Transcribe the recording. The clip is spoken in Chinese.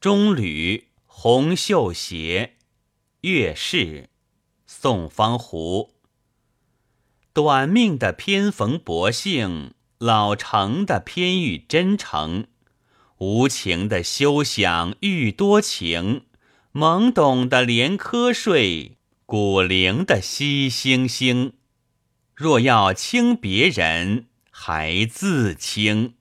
中履红绣鞋，月氏，宋方壶。短命的偏逢薄幸，老成的偏遇真诚，无情的休想遇多情，懵懂的连瞌睡，古灵的惜星星。若要清别人，还自清。